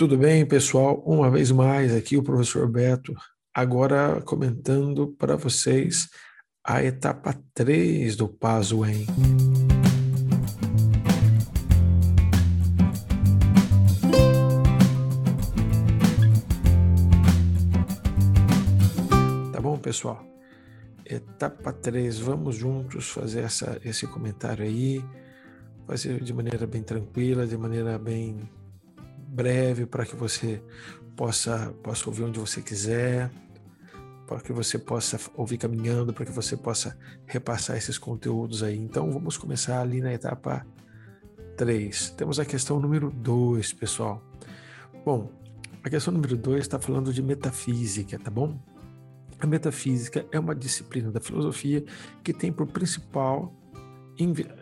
Tudo bem, pessoal? Uma vez mais aqui o professor Beto, agora comentando para vocês a etapa 3 do Pazuem. Tá bom, pessoal? Etapa 3, vamos juntos fazer essa, esse comentário aí, fazer de maneira bem tranquila, de maneira bem breve para que você possa, possa ouvir onde você quiser, para que você possa ouvir caminhando, para que você possa repassar esses conteúdos aí. Então vamos começar ali na etapa 3. Temos a questão número 2, pessoal. Bom, a questão número 2 está falando de metafísica, tá bom? A metafísica é uma disciplina da filosofia que tem por principal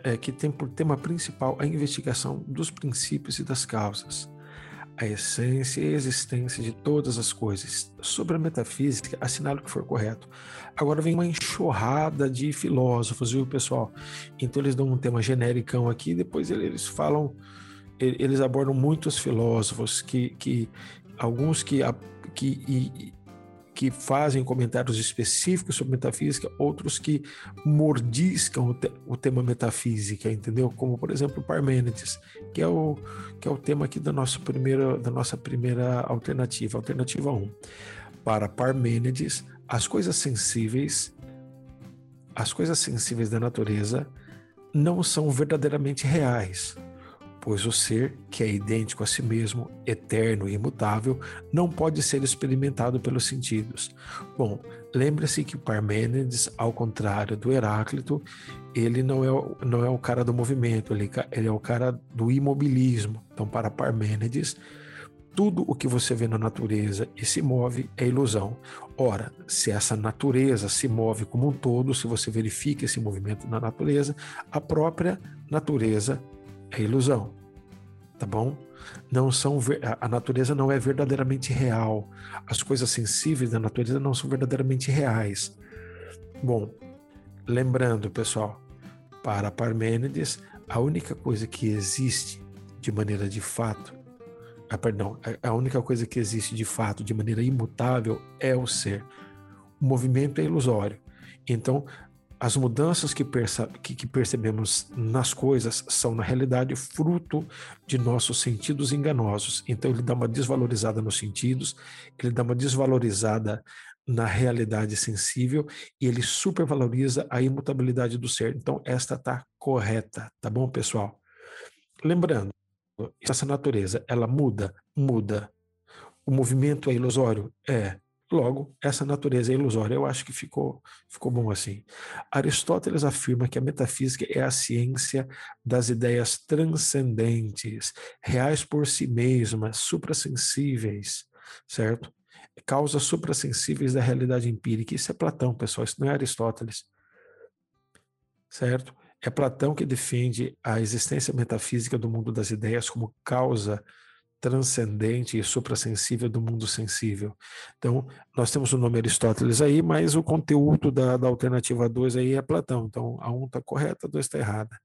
é, que tem por tema principal a investigação dos princípios e das causas a essência e a existência de todas as coisas. Sobre a metafísica, assinale o que for correto. Agora vem uma enxurrada de filósofos, viu, pessoal? Então eles dão um tema genericão aqui, depois eles falam, eles abordam muitos filósofos que, que alguns que, que que fazem comentários específicos sobre metafísica, outros que mordiscam o, te, o, tema metafísica, entendeu? Como, por exemplo, Parmênides, que é o, que é o tema aqui da nossa primeira, da nossa primeira alternativa, alternativa 1. Para Parmênides, as coisas sensíveis, as coisas sensíveis da natureza não são verdadeiramente reais, pois o ser, que é idêntico a si mesmo, eterno e imutável, não pode ser experimentado pelos sentidos. Bom, lembre-se que Parmênides, ao contrário do Heráclito, ele não é, não é o cara do movimento, ele, ele é o cara do imobilismo. Então, para Parmênides, tudo o que você vê na natureza e se move é ilusão. Ora, se essa natureza se move como um todo, se você verifica esse movimento na natureza, a própria natureza é ilusão, tá bom? Não são a natureza não é verdadeiramente real. As coisas sensíveis da natureza não são verdadeiramente reais. Bom, lembrando, pessoal, para Parmênides, a única coisa que existe de maneira de fato, ah, perdão, a única coisa que existe de fato de maneira imutável é o ser. O movimento é ilusório. Então, as mudanças que, que, percebemos nas coisas são, na realidade, fruto de nossos sentidos enganosos. Então, ele dá uma desvalorizada nos sentidos, ele dá uma desvalorizada na realidade sensível e ele supervaloriza a imutabilidade do ser. Então, esta está correta, tá bom, pessoal? Lembrando, essa natureza, ela muda? Muda. O movimento é ilusório? É. Logo, essa natureza é ilusória. Eu acho que ficou, ficou bom assim. Aristóteles afirma que a metafísica é a ciência das ideias transcendentes, reais por si mesmas, suprassensíveis, certo? Causas suprassensíveis da realidade empírica. Isso é Platão, pessoal, isso não é Aristóteles. Certo? É Platão que defende a existência metafísica do mundo das ideias como causa transcendente e suprassensível do mundo sensível. Então, nós temos o nome Aristóteles aí, mas o conteúdo da, da alternativa 2 aí é Platão. Então, a 1 um está correta, a 2 está errada.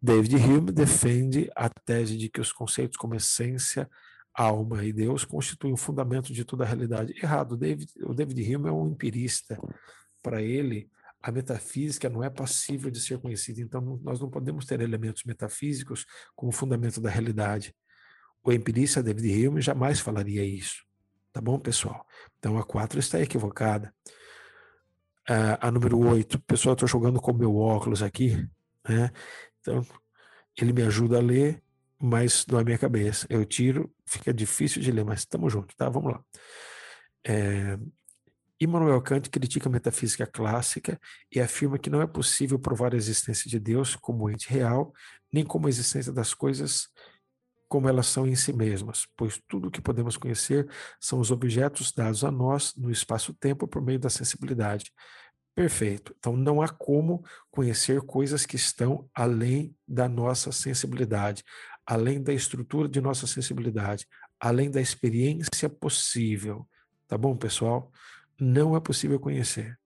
David Hume defende a tese de que os conceitos como essência, alma e Deus constituem o fundamento de toda a realidade. Errado. David, o David Hume é um empirista. Para ele, a metafísica não é passível de ser conhecida. Então, nós não podemos ter elementos metafísicos como fundamento da realidade. O empirista David Hume jamais falaria isso. Tá bom, pessoal? Então a 4 está equivocada. A, a número 8, pessoal, estou jogando com meu óculos aqui, né? Então, ele me ajuda a ler, mas não é minha cabeça. Eu tiro, fica difícil de ler, mas estamos juntos, tá? Vamos lá. É, Immanuel Kant critica a metafísica clássica e afirma que não é possível provar a existência de Deus como ente real, nem como a existência das coisas como elas são em si mesmas, pois tudo o que podemos conhecer são os objetos dados a nós no espaço-tempo por meio da sensibilidade. Perfeito. Então não há como conhecer coisas que estão além da nossa sensibilidade, além da estrutura de nossa sensibilidade, além da experiência possível. Tá bom, pessoal? Não é possível conhecer.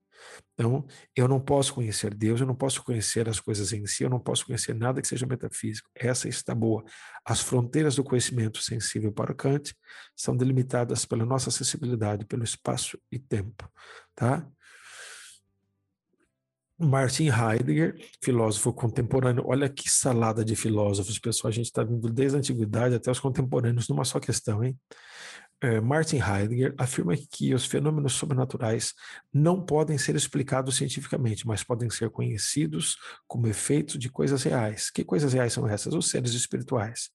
Então, eu não posso conhecer Deus, eu não posso conhecer as coisas em si, eu não posso conhecer nada que seja metafísico. Essa está boa. As fronteiras do conhecimento sensível para Kant são delimitadas pela nossa acessibilidade, pelo espaço e tempo, tá? Martin Heidegger, filósofo contemporâneo. Olha que salada de filósofos, pessoal. A gente está vindo desde a antiguidade até os contemporâneos numa só questão, hein? É, Martin Heidegger afirma que os fenômenos sobrenaturais não podem ser explicados cientificamente, mas podem ser conhecidos como efeitos de coisas reais. Que coisas reais são essas? Os seres espirituais.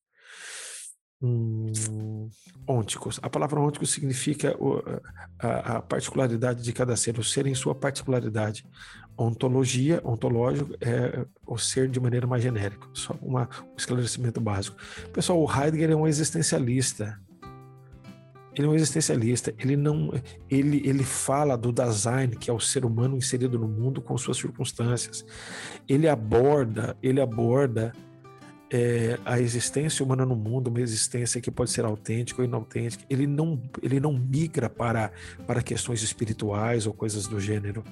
Hum, ônticos. A palavra ôntico significa o, a, a, particularidade de cada ser, o ser em sua particularidade. Ontologia, ontológico, é o ser de maneira mais genérica. Só uma, um esclarecimento básico. Pessoal, o Heidegger é um existencialista. Ele é um existencialista, ele não ele, ele fala do Dasein, que é o ser humano inserido no mundo com suas circunstâncias. Ele aborda, ele aborda é, a existência humana no mundo, uma existência que pode ser autêntica ou inautêntica, ele não, ele não migra para, para questões espirituais ou coisas do gênero.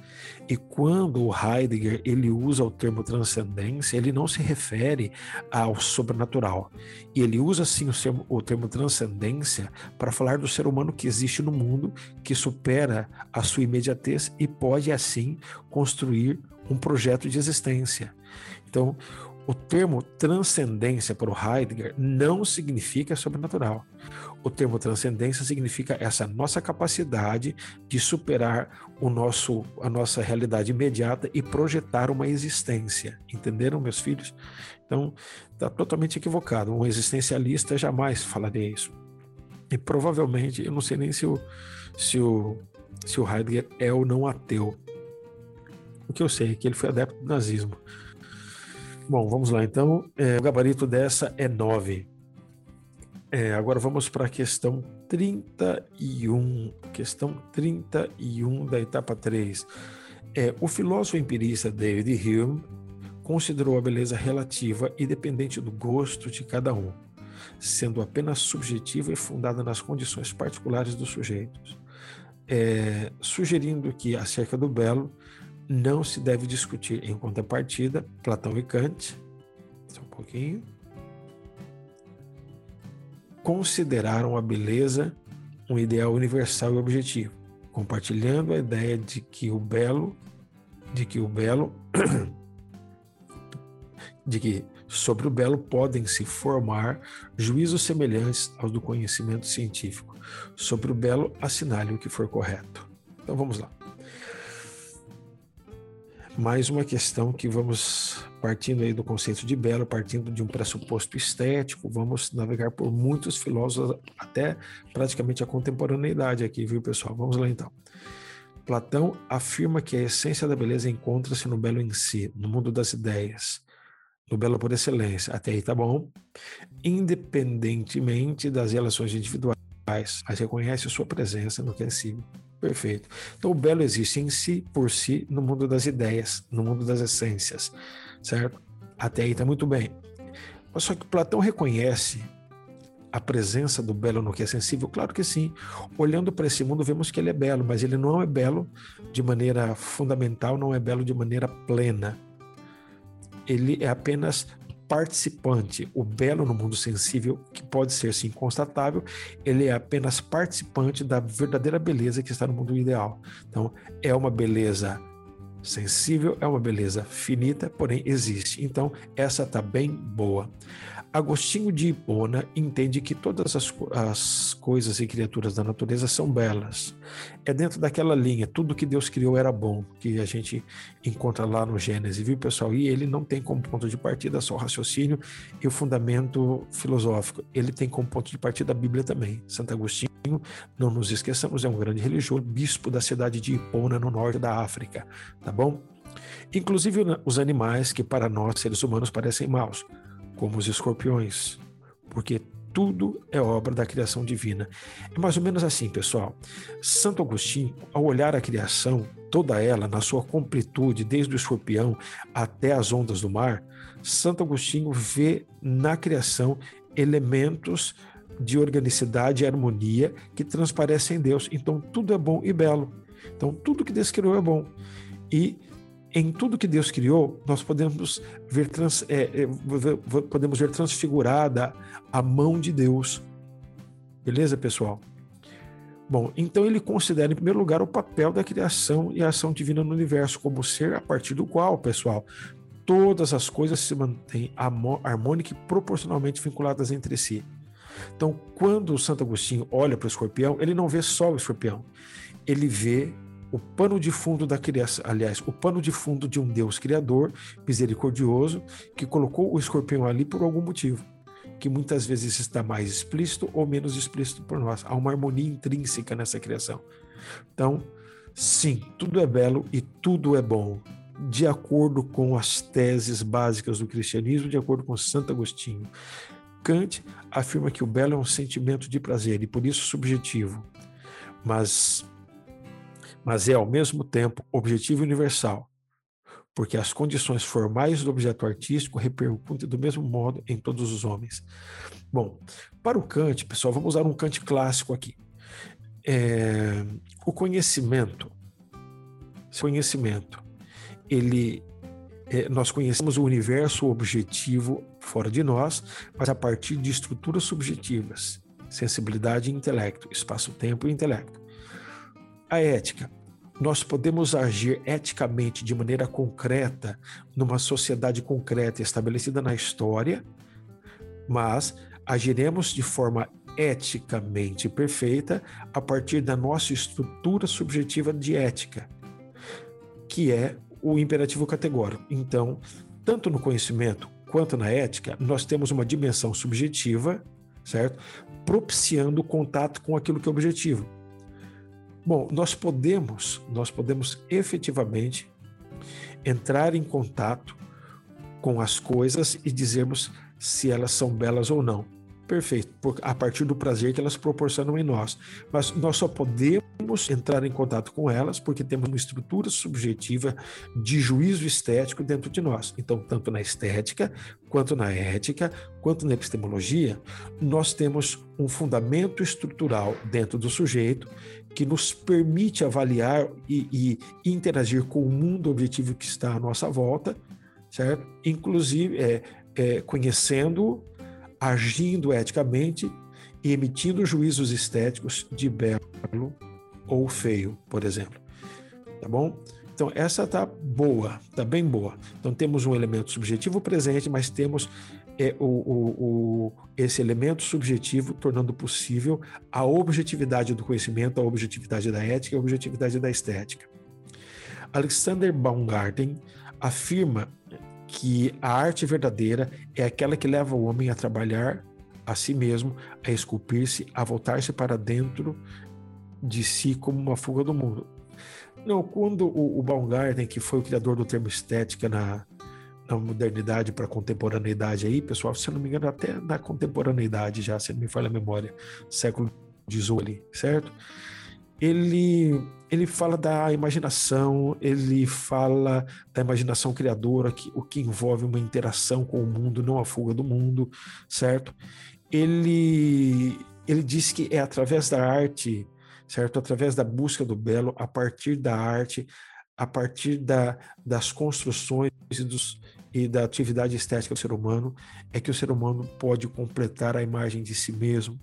E quando o Heidegger ele usa o termo transcendência, ele não se refere ao sobrenatural. E ele usa sim o termo, o termo transcendência para falar do ser humano que existe no mundo, que supera a sua imediatez e pode assim construir um projeto de existência. Então, o termo transcendência para o Heidegger não significa sobrenatural. O termo transcendência significa essa nossa capacidade de superar o nosso, a nossa realidade imediata e projetar uma existência. Entenderam, meus filhos? Então, está totalmente equivocado. Um existencialista jamais falaria isso. E provavelmente, eu não sei nem se o, se o, se o Heidegger é ou não ateu. O que eu sei é que ele foi adepto do nazismo. Bom, vamos lá então. É, o gabarito dessa é 9. É, agora vamos para a questão 31. Questão 31 da etapa 3. É, o filósofo empirista David Hume considerou a beleza relativa e dependente do gosto de cada um, sendo apenas subjetiva e fundada nas condições particulares dos sujeitos, é, sugerindo que, acerca do belo, não se deve discutir em contrapartida Platão e Kant. Só um pouquinho. Consideraram a beleza um ideal universal e objetivo, compartilhando a ideia de que o belo, de que o belo, de que sobre o belo podem se formar juízos semelhantes aos do conhecimento científico. Sobre o belo, assinale o que for correto. Então vamos lá mais uma questão que vamos partindo aí do conceito de belo, partindo de um pressuposto estético, vamos navegar por muitos filósofos até praticamente a contemporaneidade aqui, viu, pessoal? Vamos lá então. Platão afirma que a essência da beleza encontra-se no belo em si, no mundo das ideias, no belo por excelência. Até aí tá bom. Independentemente das relações individuais, mas reconhece sua presença no que é cívico Perfeito. Então, o belo existe em si, por si, no mundo das ideias, no mundo das essências, certo? Até aí está muito bem. Mas só que Platão reconhece a presença do belo no que é sensível? Claro que sim. Olhando para esse mundo, vemos que ele é belo, mas ele não é belo de maneira fundamental, não é belo de maneira plena. Ele é apenas participante. O belo no mundo sensível, que pode ser sim constatável, ele é apenas participante da verdadeira beleza que está no mundo ideal. Então, é uma beleza sensível, é uma beleza finita, porém existe. Então, essa está bem boa. Agostinho de Hipona entende que todas as, as, coisas e criaturas da natureza são belas. É dentro daquela linha, tudo que Deus criou era bom, que a gente encontra lá no Gênesis, viu, pessoal? E ele não tem como ponto de partida só o raciocínio e o fundamento filosófico. Ele tem como ponto de partida a Bíblia também. Santo Agostinho, não nos esqueçamos, é um grande religioso, bispo da cidade de Hipona, no norte da África, tá bom? Inclusive os animais que para nós, seres humanos, parecem maus como os escorpiões, porque tudo é obra da criação divina. É mais ou menos assim, pessoal. Santo Agostinho, ao olhar a criação, toda ela na sua completude, desde o escorpião até as ondas do mar, Santo Agostinho vê na criação elementos de organicidade e harmonia que transparecem em Deus. Então, tudo é bom e belo. Então, tudo que Deus criou é bom. E em tudo que Deus criou, nós podemos ver, trans, é, é, podemos ver transfigurada a mão de Deus. Beleza, pessoal? Bom, então ele considera, em primeiro lugar, o papel da criação e a ação divina no universo como ser a partir do qual, pessoal, todas as coisas se mantêm harmônicas e proporcionalmente vinculadas entre si. Então, quando o Santo Agostinho olha para o escorpião, ele não vê só o escorpião, ele vê o pano de fundo da criação, aliás, o pano de fundo de um Deus criador, misericordioso, que colocou o escorpião ali por algum motivo, que muitas vezes está mais explícito ou menos explícito por nós. Há uma harmonia intrínseca nessa criação. Então, sim, tudo é belo e tudo é bom, de acordo com as teses básicas do cristianismo, de acordo com Santo Agostinho. Kant afirma que o belo é um sentimento de prazer e por isso subjetivo, mas mas é, ao mesmo tempo, objetivo universal, porque as condições formais do objeto artístico repercutem do mesmo modo em todos os homens. Bom, para o Kant, pessoal, vamos usar um Kant clássico aqui. É, o conhecimento, conhecimento, ele, é, nós conhecemos o universo objetivo fora de nós, mas a partir de estruturas subjetivas, sensibilidade e intelecto, espaço-tempo e intelecto. A ética, nós podemos agir eticamente de maneira concreta numa sociedade concreta estabelecida na história, mas agiremos de forma eticamente perfeita a partir da nossa estrutura subjetiva de ética, que é o imperativo categórico. Então, tanto no conhecimento quanto na ética, nós temos uma dimensão subjetiva, certo? Propiciando o contato com aquilo que é objetivo. Bom, nós podemos, nós podemos efetivamente entrar em contato com as coisas e dizermos se elas são belas ou não. Perfeito, a partir do prazer que elas proporcionam em nós. Mas nós só podemos entrar em contato com elas porque temos uma estrutura subjetiva de juízo estético dentro de nós. Então, tanto na estética, quanto na ética, quanto na epistemologia, nós temos um fundamento estrutural dentro do sujeito que nos permite avaliar e, e interagir com o mundo objetivo que está à nossa volta, certo? Inclusive é, é, conhecendo, agindo eticamente e emitindo juízos estéticos de belo ou feio, por exemplo. Tá bom? Então, essa tá boa, tá bem boa. Então, temos um elemento subjetivo presente, mas temos é, o, o, o, esse elemento subjetivo tornando possível a objetividade do conhecimento, a objetividade da ética a objetividade da estética. Alexander Baumgarten afirma que a arte verdadeira é aquela que leva o homem a trabalhar a si mesmo, a esculpir-se, a voltar-se para dentro de si como uma fuga do mundo. Não, quando o, o Baumgarten, que foi o criador do termo estética na, na modernidade para a contemporaneidade aí, pessoal, se não me engano, até na contemporaneidade já, se não me falha a memória, século XVIII, certo? Ele, ele fala da imaginação, ele fala da imaginação criadora, que, o que envolve uma interação com o mundo, não a fuga do mundo, certo? Ele, ele diz que é através da arte, certo? Através da busca do belo, a partir da arte, a partir da, das construções e dos, e da atividade estética do ser humano é que o ser humano pode completar a imagem de si mesmo.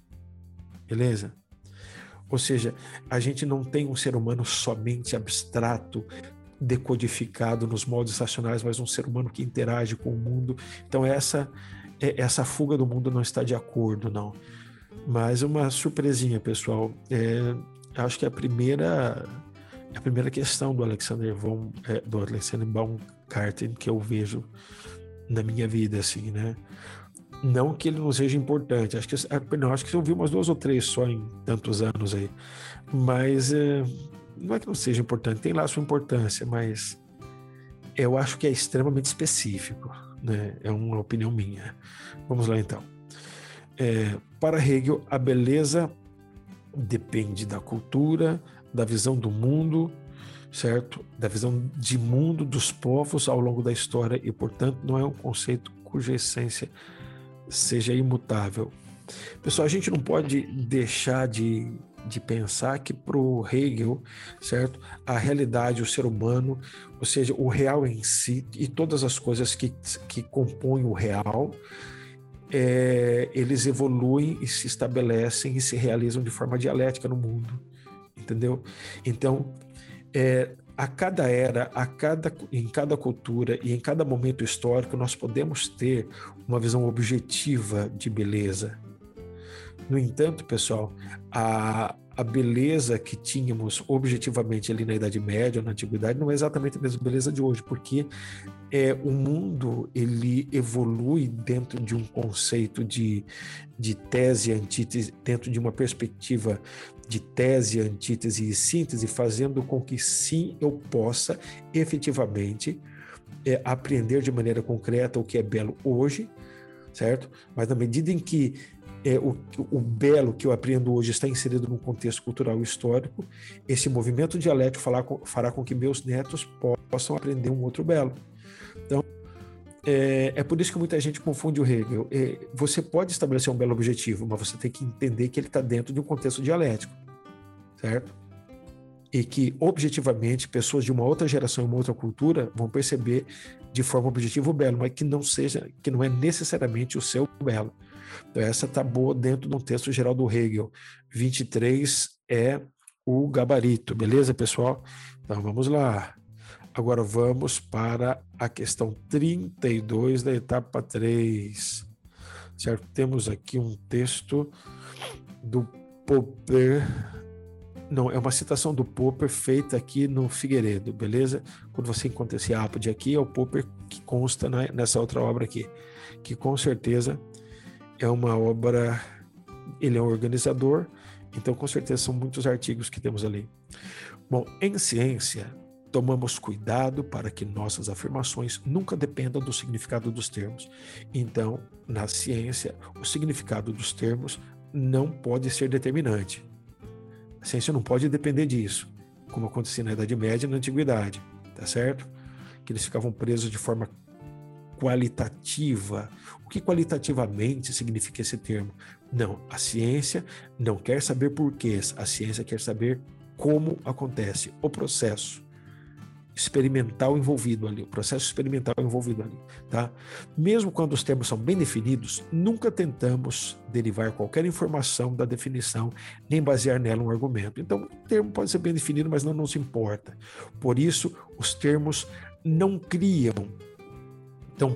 Beleza? Ou seja, a gente não tem um ser humano somente abstrato, decodificado nos moldes racionais, mas um ser humano que interage com o mundo. Então essa é, essa fuga do mundo não está de acordo, não. Mas uma surpresinha, pessoal. É, acho que a primeira a primeira questão do Alexander von é, do Alexander Baumgarten que eu vejo na minha vida, assim, né? Não que ele não seja importante, acho que é, não, acho que eu vi umas duas ou três só em tantos anos aí, mas é, não é que não seja importante, tem lá sua importância, mas eu acho que é extremamente específico, né? É uma opinião minha. Vamos lá então. É, para Hegel, a beleza depende da cultura, da visão do mundo, certo? Da visão de mundo dos povos ao longo da história e, portanto, não é um conceito cuja essência seja imutável. Pessoal, a gente não pode deixar de, de pensar que para o Hegel, certo, a realidade, o ser humano, ou seja, o real em si e todas as coisas que, que compõem o real, é, eles evoluem e se estabelecem e se realizam de forma dialética no mundo, entendeu? Então, é, a cada era, a cada, em cada cultura e em cada momento histórico, nós podemos ter uma visão objetiva de beleza. No entanto, pessoal, a, a beleza que tínhamos objetivamente ali na Idade Média, na Antiguidade, não é exatamente a mesma beleza de hoje, porque é, o mundo ele evolui dentro de um conceito de, de tese antítese, dentro de uma perspectiva de tese, antítese e síntese, fazendo com que sim eu possa efetivamente é, aprender de maneira concreta o que é belo hoje, certo? Mas na medida em que é, o, o, belo que eu aprendo hoje está inserido num contexto cultural histórico, esse movimento dialético fará com, fará com que meus netos possam aprender um outro belo. Então, é, é, por isso que muita gente confunde o Hegel. É, você pode estabelecer um belo objetivo, mas você tem que entender que ele está dentro de um contexto dialético, certo? E que, objetivamente, pessoas de uma outra geração e uma outra cultura vão perceber de forma objetiva o belo, mas que não seja, que não é necessariamente o seu belo. Então, essa está boa dentro do texto geral do Hegel. 23 é o gabarito, beleza, pessoal? Então, vamos lá. Agora vamos para a questão 32 da etapa 3. Certo? Temos aqui um texto do Popper. Não, é uma citação do Popper feita aqui no Figueiredo, beleza? Quando você encontra esse ápode aqui, é o Popper que consta nessa outra obra aqui, que com certeza é uma obra, ele é um organizador, então com certeza são muitos artigos que temos ali. Bom, em ciência, tomamos cuidado para que nossas afirmações nunca dependam do significado dos termos. Então, na ciência, o significado dos termos não pode ser determinante. A ciência não pode depender disso, como acontecia na Idade Média e na Antiguidade, tá certo? Que eles ficavam presos de forma qualitativa. O que qualitativamente significa esse termo? Não, a ciência não quer saber porquês, a ciência quer saber como acontece o processo experimental envolvido ali, o processo experimental envolvido ali, tá? Mesmo quando os termos são bem definidos, nunca tentamos derivar qualquer informação da definição, nem basear nela um argumento. Então, o termo pode ser bem definido, mas não nos importa. Por isso, os termos não criam então,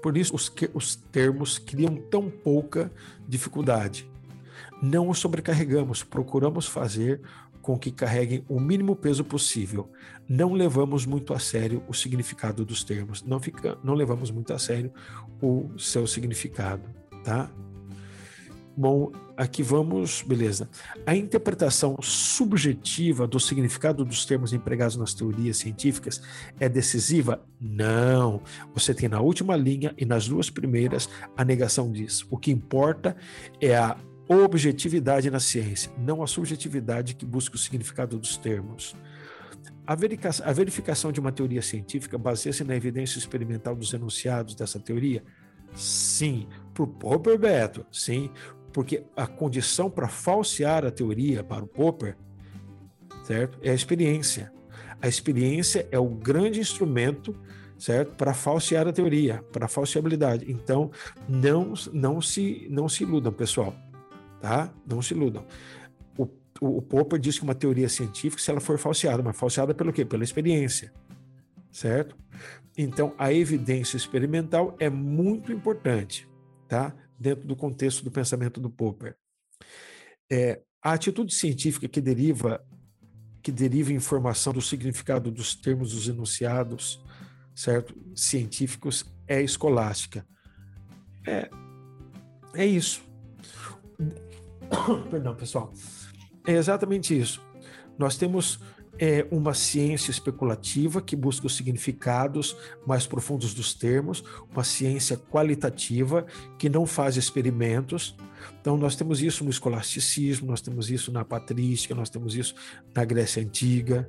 por, isso os, os termos criam tão pouca dificuldade. Não os sobrecarregamos, procuramos fazer com que carreguem o mínimo peso possível. Não levamos muito a sério o significado dos termos, não, fica, não levamos muito a sério o seu significado, tá? Bom, aqui vamos, beleza. A interpretação subjetiva do significado dos termos empregados nas teorias científicas é decisiva? Não. Você tem na última linha e nas duas primeiras a negação disso. O que importa é a objetividade na ciência, não a subjetividade que busca o significado dos termos. A verificação, de uma teoria científica baseia-se na evidência experimental dos enunciados dessa teoria? Sim. Para o Popper Beto, sim porque a condição para falsear a teoria para o Popper, certo, é a experiência. A experiência é o grande instrumento, certo, para falsear a teoria, para a falseabilidade. Então, não não se não se iludam, pessoal, tá? Não se iludam. O, o, o Popper diz que uma teoria científica, se ela for falseada, mas falseada pelo quê? Pela experiência, certo? Então, a evidência experimental é muito importante, tá? dentro do contexto do pensamento do Popper. É, a atitude científica que deriva que deriva informação do significado dos termos dos enunciados, certo, científicos é escolástica. É, é isso. Perdão, pessoal. É exatamente isso. Nós temos é uma ciência especulativa que busca os significados mais profundos dos termos, uma ciência qualitativa que não faz experimentos. Então, nós temos isso no escolasticismo, nós temos isso na patrística, nós temos isso na Grécia Antiga.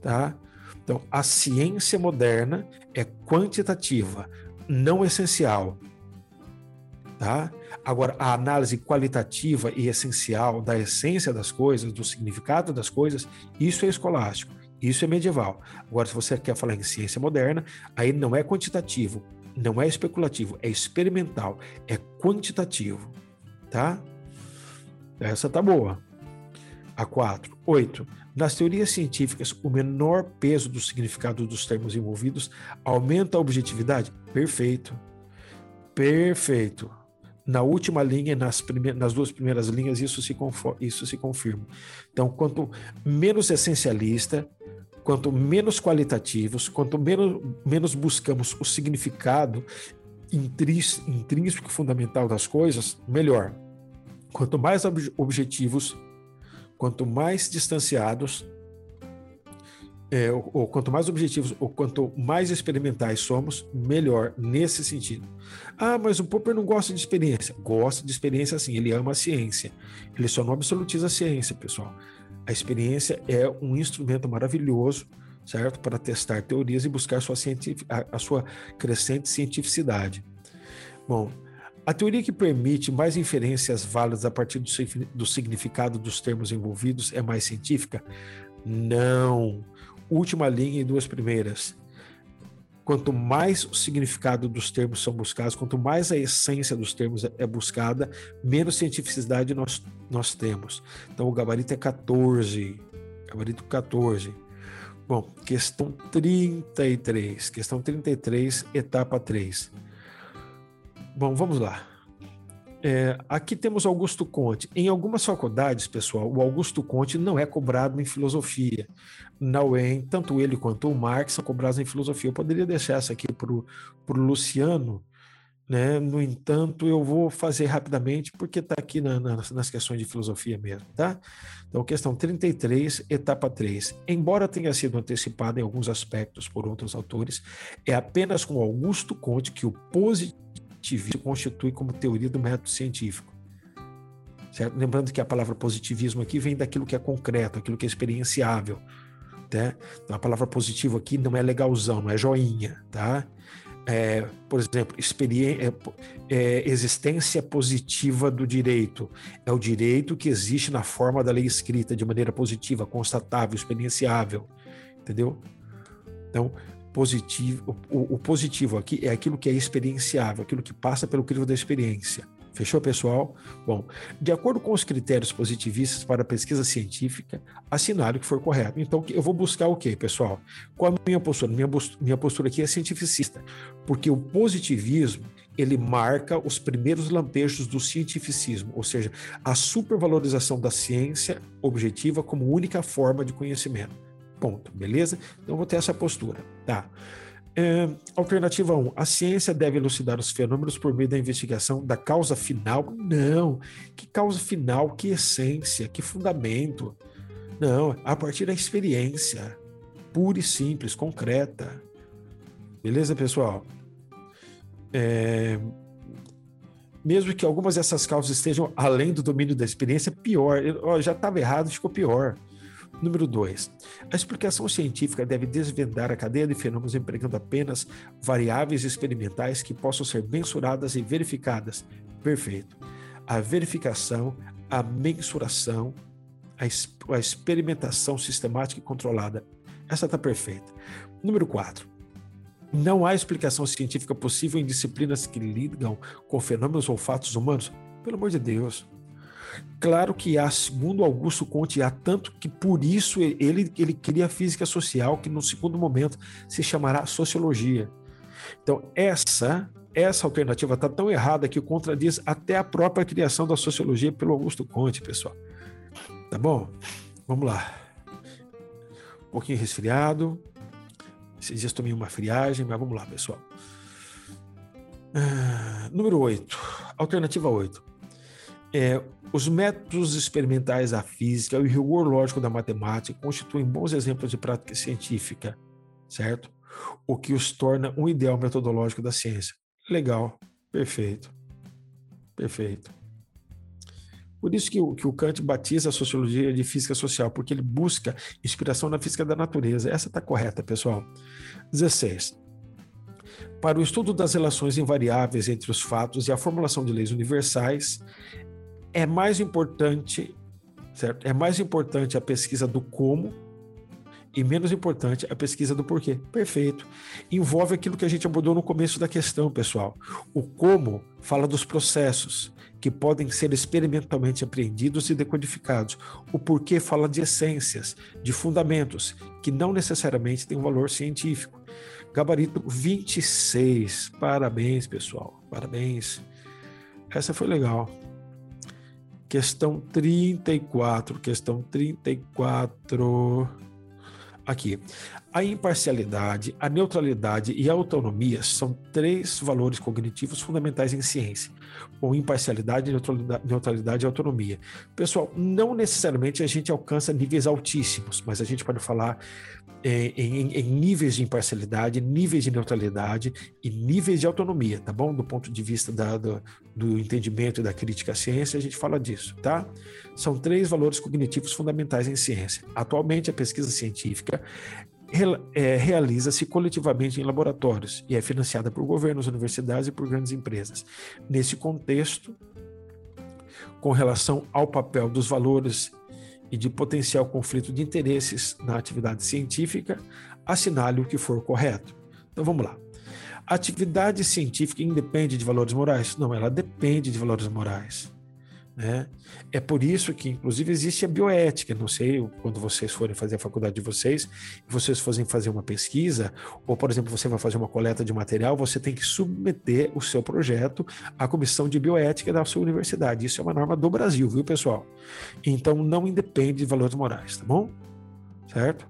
Tá? Então, a ciência moderna é quantitativa, não essencial. Tá? Agora, a análise qualitativa e essencial da essência das coisas, do significado das coisas, isso é escolástico, isso é medieval. Agora, se você quer falar em ciência moderna, aí não é quantitativo, não é especulativo, é experimental, é quantitativo, tá? Essa tá boa. A 4. 8. Nas teorias científicas, o menor peso do significado dos termos envolvidos aumenta a objetividade? Perfeito. Perfeito. Na última linha, nas, nas duas primeiras linhas, isso se, isso se confirma. Então, quanto menos essencialista, quanto menos qualitativos, quanto menos, menos buscamos o significado intrínseco fundamental das coisas, melhor. Quanto mais ob objetivos, quanto mais distanciados, é, ou, ou, quanto mais objetivos, ou quanto mais experimentais somos, melhor nesse sentido. Ah, mas o Popper não gosta de experiência. Gosta de experiência sim, ele ama a ciência. Ele só não absolutiza a ciência, pessoal. A experiência é um instrumento maravilhoso, certo? Para testar teorias e buscar sua a, a sua crescente cientificidade. Bom, a teoria que permite mais inferências válidas a partir do, do significado dos termos envolvidos é mais científica? Não. Última linha e duas primeiras. Quanto mais o significado dos termos são buscados, quanto mais a essência dos termos é buscada, menos cientificidade nós, nós temos. Então o gabarito é 14. Gabarito 14. Bom, questão 33. Questão 33, etapa 3. Bom, vamos lá. É, aqui temos Augusto Conte. Em algumas faculdades, pessoal, o Augusto Conte não é cobrado em filosofia. Na UEM, tanto ele quanto o Marx são cobrados em filosofia. Eu poderia deixar essa aqui para o Luciano, né? no entanto, eu vou fazer rapidamente, porque está aqui na, na, nas questões de filosofia mesmo. Tá? Então, questão 33, etapa 3. Embora tenha sido antecipada em alguns aspectos por outros autores, é apenas com Augusto Conte que o positivismo constitui como teoria do método científico. Certo? Lembrando que a palavra positivismo aqui vem daquilo que é concreto, aquilo que é experienciável. Então, a palavra positivo aqui não é legalzão, não é joinha. Tá? É, por exemplo, é, é, existência positiva do direito. É o direito que existe na forma da lei escrita, de maneira positiva, constatável, experienciável. Entendeu? Então, positivo, o, o, positivo aqui é aquilo que é experienciável, aquilo que passa pelo crivo da experiência. Fechou, pessoal? Bom, de acordo com os critérios positivistas para a pesquisa científica, assinale que for correto. Então, eu vou buscar o quê, pessoal? Qual a minha postura? Minha, minha postura aqui é cientificista, porque o positivismo ele marca os primeiros lampejos do cientificismo, ou seja, a supervalorização da ciência objetiva como única forma de conhecimento. Ponto, beleza? Então vou ter essa postura, tá? É, alternativa 1. A ciência deve elucidar os fenômenos por meio da investigação da causa final? Não. Que causa final? Que essência? Que fundamento? Não. A partir da experiência. Pura e simples, concreta. Beleza, pessoal? É, mesmo que algumas dessas causas estejam além do domínio da experiência, pior. Eu, já estava errado, ficou pior. Número 2. A explicação científica deve desvendar a cadeia de fenômenos empregando apenas variáveis experimentais que possam ser mensuradas e verificadas. Perfeito. A verificação, a mensuração, a, a experimentação sistemática e controlada. Essa está perfeita. Número 4. Não há explicação científica possível em disciplinas que lidam com fenômenos ou fatos humanos? Pelo amor de Deus. Claro que há, segundo Augusto Conte, há tanto que por isso ele, ele cria a física social, que no segundo momento se chamará sociologia. Então, essa essa alternativa está tão errada que contradiz até a própria criação da sociologia pelo Augusto Conte, pessoal. Tá bom? Vamos lá. Um pouquinho resfriado. Esses dias tomei uma friagem, mas vamos lá, pessoal. Ah, número 8. Alternativa 8. É, os métodos experimentais da física e o rigor lógico da matemática constituem bons exemplos de prática científica, certo? O que os torna um ideal metodológico da ciência. Legal, perfeito, perfeito. Por isso que o, que o Kant batiza a sociologia de física social, porque ele busca inspiração na física da natureza. Essa está correta, pessoal. 16. Para o estudo das relações invariáveis entre os fatos e a formulação de leis universais, é mais importante, certo? É mais importante a pesquisa do como e menos importante a pesquisa do porquê. Perfeito. Envolve aquilo que a gente abordou no começo da questão, pessoal. O como fala dos processos que podem ser experimentalmente apreendidos e decodificados. O porquê fala de essências, de fundamentos, que não necessariamente têm um valor científico. Gabarito 26. Parabéns, pessoal. Parabéns. Essa foi legal. Questão 34. Questão 34. Aqui. A imparcialidade, a neutralidade e a autonomia são três valores cognitivos fundamentais em ciência. Com imparcialidade, neutralidade, e autonomia. Pessoal, não necessariamente a gente alcança níveis altíssimos, mas a gente pode falar em, em, em, níveis de imparcialidade, níveis de neutralidade e níveis de autonomia, tá bom? Do ponto de vista da, do, do, entendimento e da crítica à ciência, a gente fala disso, tá? São três valores cognitivos fundamentais em ciência. Atualmente, a pesquisa científica é, realiza-se coletivamente em laboratórios e é financiada por governos, universidades e por grandes empresas. Nesse contexto, com relação ao papel dos valores e de potencial conflito de interesses na atividade científica, assinale o que for correto. Então vamos lá. A atividade científica independe de valores morais? Não, ela depende de valores morais. Né? É por isso que, inclusive, existe a bioética. Não sei quando vocês forem fazer a faculdade de vocês, vocês forem fazer uma pesquisa, ou, por exemplo, você vai fazer uma coleta de material, você tem que submeter o seu projeto à comissão de bioética da sua universidade. Isso é uma norma do Brasil, viu, pessoal? Então, não independe de valores morais, tá bom? Certo?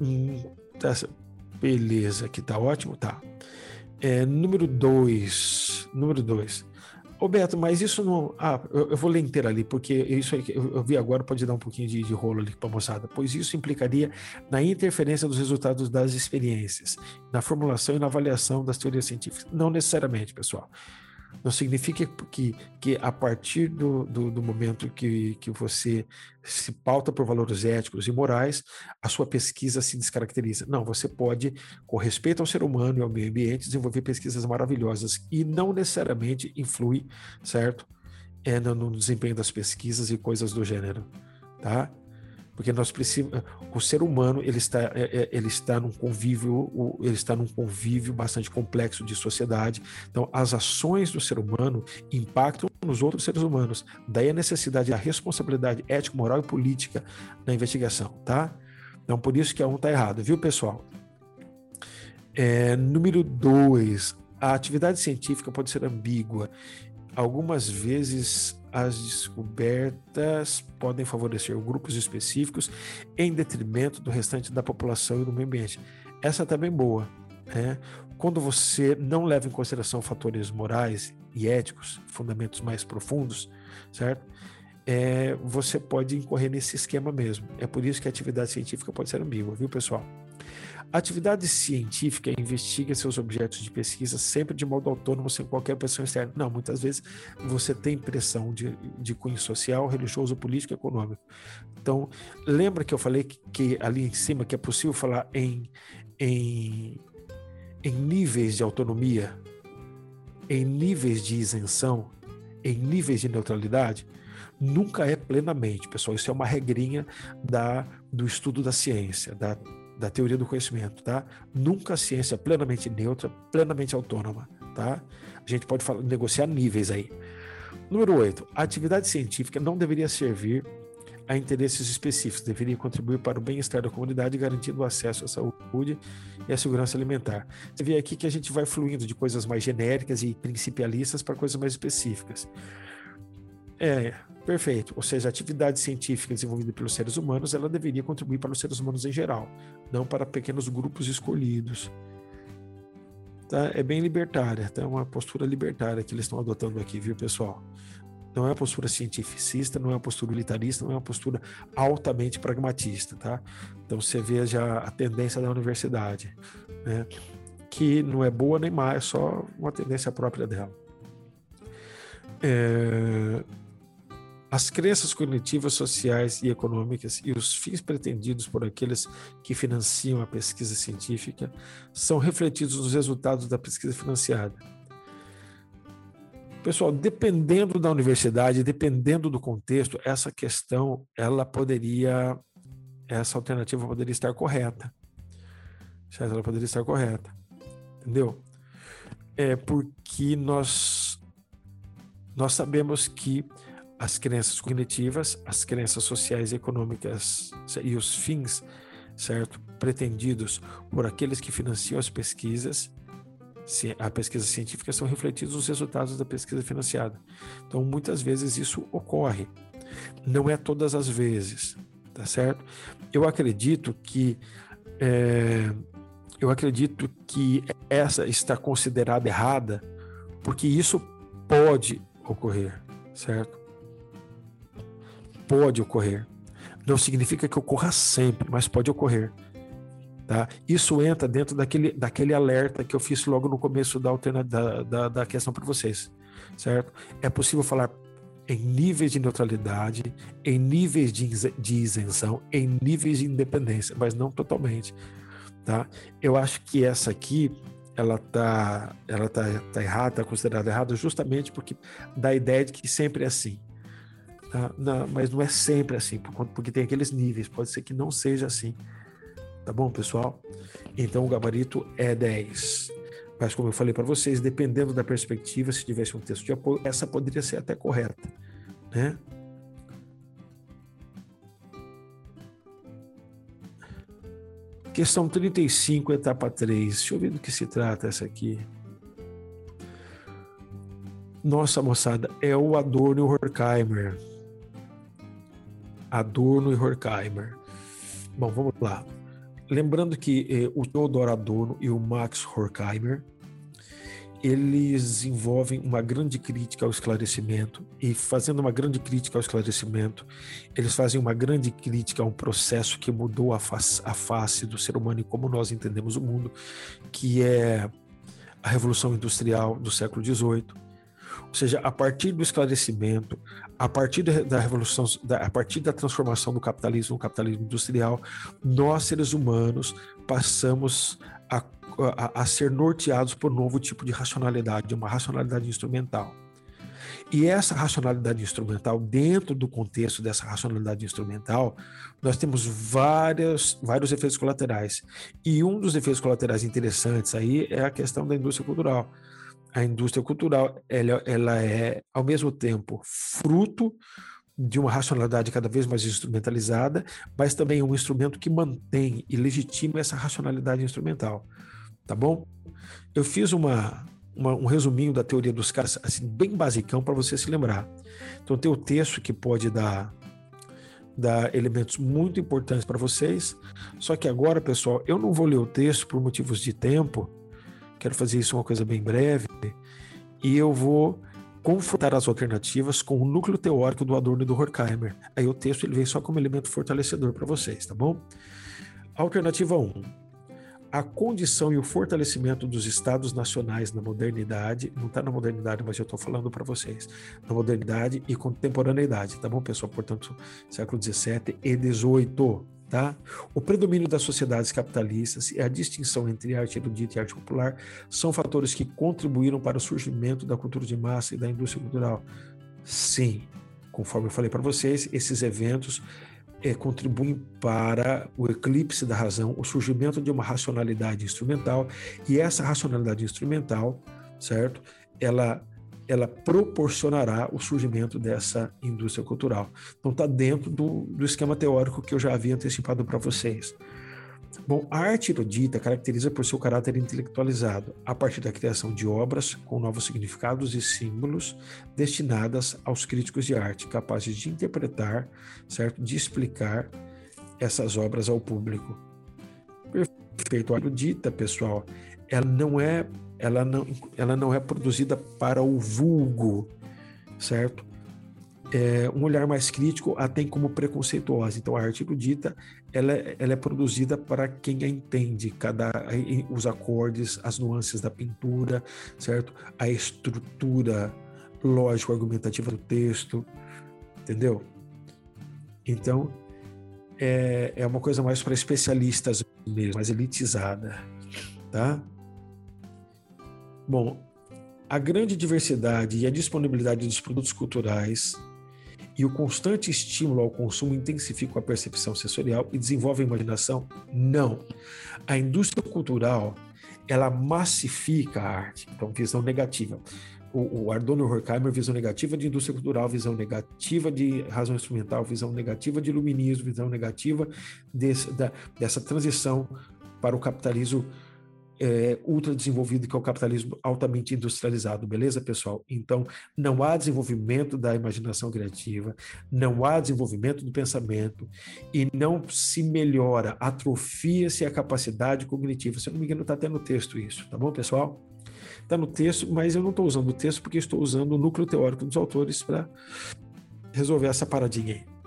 Hum, tá, beleza, aqui tá ótimo, tá. É, número dois. Número dois. Ô Beto, mas isso não. Ah, eu, eu vou ler inteiro ali, porque isso aí, eu, eu vi agora pode dar um pouquinho de, de rolo ali para a moçada, pois isso implicaria na interferência dos resultados das experiências, na formulação e na avaliação das teorias científicas. Não necessariamente, pessoal. Não significa que, que a partir do, do, do, momento que, que você se pauta por valores éticos e morais, a sua pesquisa se descaracteriza. Não, você pode, com respeito ao ser humano e ao meio ambiente, desenvolver pesquisas maravilhosas e não necessariamente influi, certo? É no, no desempenho das pesquisas e coisas do gênero, tá? Porque nós precisamos o ser humano ele está é, é, ele está num convívio ele está num convívio bastante complexo de sociedade. Então as ações do ser humano impactam nos outros seres humanos. Daí a necessidade a responsabilidade ética moral e política na investigação tá? Então por isso que a um está errado viu pessoal? É, número dois a atividade científica pode ser ambígua algumas vezes as descobertas podem favorecer grupos específicos em detrimento do restante da população e do meio ambiente. Essa também é boa. Né? Quando você não leva em consideração fatores morais e éticos, fundamentos mais profundos, certo? É, você pode incorrer nesse esquema mesmo. É por isso que a atividade científica pode ser ambígua, viu, pessoal? A atividade científica investiga seus objetos de pesquisa sempre de modo autônomo, sem qualquer pressão externa. Não, muitas vezes você tem pressão de, de cunho social, religioso, político, econômico. Então, lembra que eu falei que, que ali em cima que é possível falar em, em, em níveis de autonomia, em níveis de isenção, em níveis de neutralidade? Nunca é plenamente, pessoal. Isso é uma regrinha da, do estudo da ciência, da da teoria do conhecimento, tá? Nunca a ciência plenamente neutra, plenamente autônoma, tá? A gente pode falar, negociar níveis aí. Número 8. A atividade científica não deveria servir a interesses específicos, deveria contribuir para o bem-estar da comunidade, garantindo o acesso à saúde e à segurança alimentar. Você vê aqui que a gente vai fluindo de coisas mais genéricas e principialistas para coisas mais específicas. É, perfeito. Ou seja, a atividade científica desenvolvida pelos seres humanos, ela deveria contribuir para os seres humanos em geral, não para pequenos grupos escolhidos. Tá? É bem libertária, tá? É uma postura libertária que eles estão adotando aqui, viu, pessoal? Não é uma postura cientificista, não é uma postura militarista, não é uma postura altamente pragmatista, tá? Então você vê já a tendência da universidade, né? Que não é boa nem má, é só uma tendência própria dela. É, as crenças cognitivas, sociais e econômicas e os fins pretendidos por aqueles que financiam a pesquisa científica são refletidos nos resultados da pesquisa financiada. Pessoal, dependendo da universidade, dependendo do contexto, essa questão, ela poderia, essa alternativa poderia estar correta. Certo? Ela poderia estar correta. Entendeu? É porque nós, nós sabemos que as crenças cognitivas, as crenças sociais e econômicas e os fins, certo, pretendidos por aqueles que financiam as pesquisas, a pesquisa científica são refletidos nos resultados da pesquisa financiada. Então, muitas vezes isso ocorre. Não é todas as vezes, tá certo? Eu acredito que é, eu acredito que essa está considerada errada, porque isso pode ocorrer, certo? Pode ocorrer. Não significa que ocorra sempre, mas pode ocorrer. Tá? Isso entra dentro daquele, daquele alerta que eu fiz logo no começo da, alterna, da, da, da questão para vocês. Certo? É possível falar em níveis de neutralidade, em níveis de, isenção, em níveis de independência, mas não totalmente. Tá? Eu acho que essa aqui ela tá, ela tá, tá errada, tá considerada errada justamente porque dá a ideia de que sempre é assim. Tá? Mas não é sempre assim, porque tem aqueles níveis, pode ser que não seja assim. Tá bom, pessoal? Então o gabarito é 10. Mas como eu falei para vocês, dependendo da perspectiva, se tivesse um texto de apoio, essa poderia ser até correta, né? Questão 35, etapa 3. Deixa eu ver do que se trata essa aqui. Nossa, moçada, é o Adorno Horkheimer. Adorno e Horkheimer. Bom, vamos lá. Lembrando que eh, o Theodor Adorno e o Max Horkheimer eles envolvem uma grande crítica ao esclarecimento e fazendo uma grande crítica ao esclarecimento, eles fazem uma grande crítica a um processo que mudou a face, a face do ser humano e como nós entendemos o mundo, que é a revolução industrial do século XVIII ou seja, a partir do esclarecimento, a partir da revolução, a partir da transformação do capitalismo no capitalismo industrial, nós seres humanos passamos a, a, a ser norteados por um novo tipo de racionalidade, uma racionalidade instrumental. E essa racionalidade instrumental, dentro do contexto dessa racionalidade instrumental, nós temos várias, vários efeitos colaterais. E um dos efeitos colaterais interessantes aí é a questão da indústria cultural a indústria cultural ela, ela é, ao mesmo tempo, fruto de uma racionalidade cada vez mais instrumentalizada, mas também um instrumento que mantém e legitima essa racionalidade instrumental. Tá bom? Eu fiz uma, uma um resuminho da teoria dos caras, assim, bem basicão para você se lembrar. Então, tem o texto que pode dar, dar elementos muito importantes para vocês. Só que agora, pessoal, eu não vou ler o texto por motivos de tempo, Quero fazer isso uma coisa bem breve e eu vou confrontar as alternativas com o núcleo teórico do Adorno e do Horkheimer. Aí o texto ele vem só como elemento fortalecedor para vocês, tá bom? Alternativa 1. A condição e o fortalecimento dos estados nacionais na modernidade, não está na modernidade, mas eu estou falando para vocês, na modernidade e contemporaneidade, tá bom, pessoal? Portanto, século 17 e 18. Tá? O predomínio das sociedades capitalistas e a distinção entre arte erudita e arte popular são fatores que contribuíram para o surgimento da cultura de massa e da indústria cultural. Sim, conforme eu falei para vocês, esses eventos é, contribuem para o eclipse da razão, o surgimento de uma racionalidade instrumental, e essa racionalidade instrumental, certo? Ela ela proporcionará o surgimento dessa indústria cultural. Então, está dentro do, do esquema teórico que eu já havia antecipado para vocês. Bom, a arte erudita caracteriza por seu caráter intelectualizado, a partir da criação de obras com novos significados e símbolos destinadas aos críticos de arte, capazes de interpretar, certo, de explicar essas obras ao público. Perfeito. A erudita, pessoal, ela não é ela não, ela não é produzida para o vulgo, certo? É, um olhar mais crítico a tem como preconceituosa. Então, a arte erudita ela, ela é produzida para quem a entende, cada, os acordes, as nuances da pintura, certo? A estrutura lógico-argumentativa do texto, Entendeu? Então, é, é uma coisa mais para especialistas mesmo, mais elitizada, tá? Bom, a grande diversidade e a disponibilidade dos produtos culturais e o constante estímulo ao consumo intensificam a percepção sensorial e desenvolvem a imaginação? Não. A indústria cultural, ela massifica a arte, então visão negativa. O, o Ardonio Horkheimer, visão negativa de indústria cultural, visão negativa de razão instrumental, visão negativa de iluminismo, visão negativa desse, da, dessa transição para o capitalismo é, ultra desenvolvido, que é o capitalismo altamente industrializado, beleza, pessoal? Então, não há desenvolvimento da imaginação criativa, não há desenvolvimento do pensamento e não se melhora, atrofia-se a capacidade cognitiva. Se eu não me engano, está até no texto isso, tá bom, pessoal? Está no texto, mas eu não estou usando o texto porque estou usando o núcleo teórico dos autores para resolver essa paradinha aí.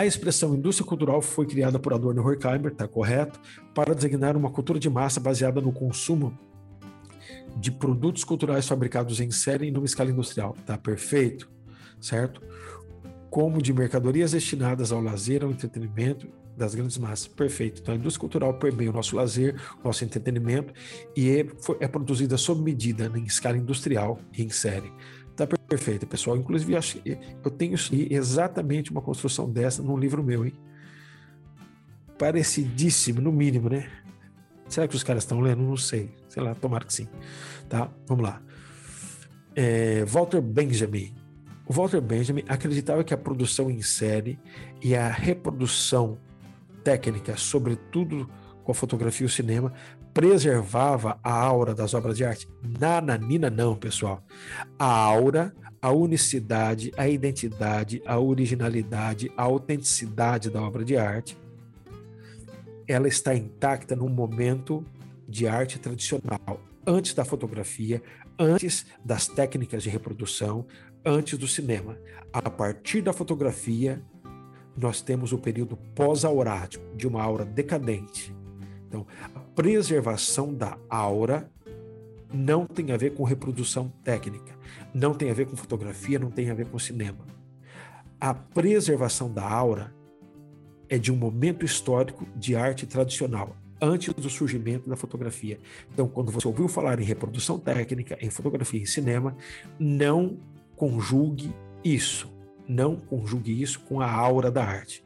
A expressão indústria cultural foi criada por Adorno Horkheimer, está correto, para designar uma cultura de massa baseada no consumo de produtos culturais fabricados em série e numa escala industrial. Tá perfeito, certo? Como de mercadorias destinadas ao lazer, ao entretenimento das grandes massas. Perfeito. Então a indústria cultural permeia o nosso lazer, o nosso entretenimento e é, é produzida sob medida em escala industrial e em série. Tá perfeito, pessoal. Inclusive, eu tenho exatamente uma construção dessa num livro meu, hein? Parecidíssimo, no mínimo, né? Será que os caras estão lendo? Não sei. Sei lá, tomara que sim. Tá? Vamos lá. É, Walter Benjamin. O Walter Benjamin acreditava que a produção em série e a reprodução técnica, sobretudo com a fotografia e o cinema, preservava a aura das obras de arte? Nananina não, pessoal. A aura, a unicidade, a identidade, a originalidade, a autenticidade da obra de arte, ela está intacta no momento de arte tradicional, antes da fotografia, antes das técnicas de reprodução, antes do cinema. A partir da fotografia, nós temos o período pós-aurático, de uma aura decadente, então, preservação da aura não tem a ver com reprodução técnica, não tem a ver com fotografia, não tem a ver com cinema. A preservação da aura é de um momento histórico de arte tradicional, antes do surgimento da fotografia. Então, quando você ouviu falar em reprodução técnica, em fotografia, em cinema, não conjugue isso, não conjugue isso com a aura da arte.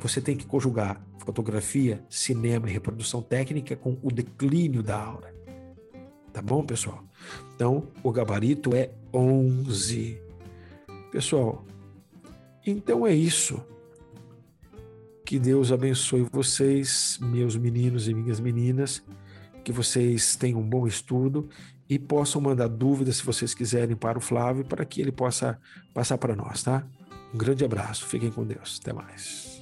Você tem que conjugar fotografia, cinema e reprodução técnica com o declínio da aura. Tá bom, pessoal? Então, o gabarito é 11. Pessoal, então é isso. Que Deus abençoe vocês, meus meninos e minhas meninas, que vocês tenham um bom estudo e possam mandar dúvidas se vocês quiserem para o Flávio, para que ele possa passar para nós, tá? Um grande abraço, fiquem com Deus, até mais.